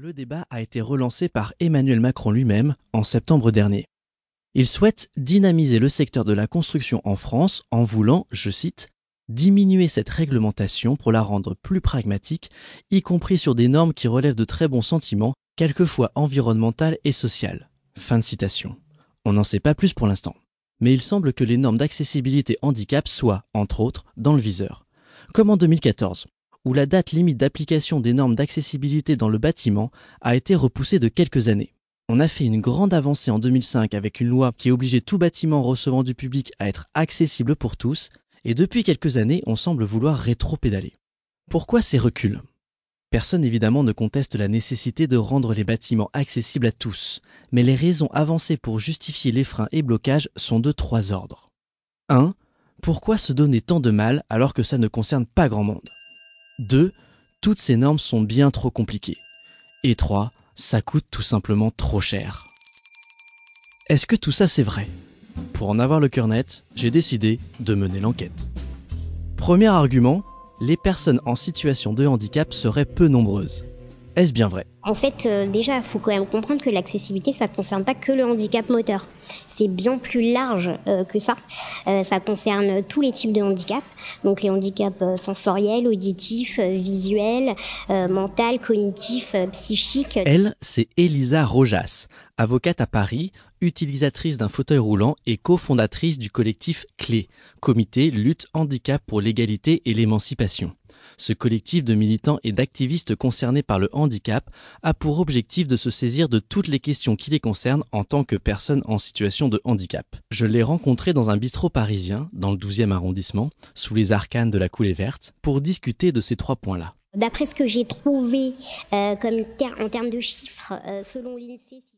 Le débat a été relancé par Emmanuel Macron lui-même en septembre dernier. Il souhaite dynamiser le secteur de la construction en France en voulant, je cite, diminuer cette réglementation pour la rendre plus pragmatique, y compris sur des normes qui relèvent de très bons sentiments, quelquefois environnementales et sociales. Fin de citation. On n'en sait pas plus pour l'instant. Mais il semble que les normes d'accessibilité handicap soient, entre autres, dans le viseur. Comme en 2014, où la date limite d'application des normes d'accessibilité dans le bâtiment a été repoussée de quelques années. On a fait une grande avancée en 2005 avec une loi qui obligeait tout bâtiment recevant du public à être accessible pour tous, et depuis quelques années, on semble vouloir rétro-pédaler. Pourquoi ces reculs? Personne évidemment ne conteste la nécessité de rendre les bâtiments accessibles à tous, mais les raisons avancées pour justifier les freins et blocages sont de trois ordres. 1. Pourquoi se donner tant de mal alors que ça ne concerne pas grand monde? 2. Toutes ces normes sont bien trop compliquées. Et 3. Ça coûte tout simplement trop cher. Est-ce que tout ça c'est vrai? Pour en avoir le cœur net, j'ai décidé de mener l'enquête. Premier argument, les personnes en situation de handicap seraient peu nombreuses. Est-ce bien vrai? En fait, euh, déjà, il faut quand même comprendre que l'accessibilité, ça ne concerne pas que le handicap moteur. C'est bien plus large euh, que ça. Euh, ça concerne tous les types de handicap. Donc les handicaps sensoriels, auditifs, visuels, mental, cognitifs, psychiques. Elle, c'est Elisa Rojas, avocate à Paris, utilisatrice d'un fauteuil roulant et cofondatrice du collectif Clé, comité lutte handicap pour l'égalité et l'émancipation. Ce collectif de militants et d'activistes concernés par le handicap a pour objectif de se saisir de toutes les questions qui les concernent en tant que personnes en situation de handicap. Je l'ai rencontré dans un bistrot parisien, dans le 12e arrondissement, sous les arcanes de la coulée verte, pour discuter de ces trois points-là. D'après ce que j'ai trouvé euh, comme en termes de chiffres, euh, selon l'INSEE,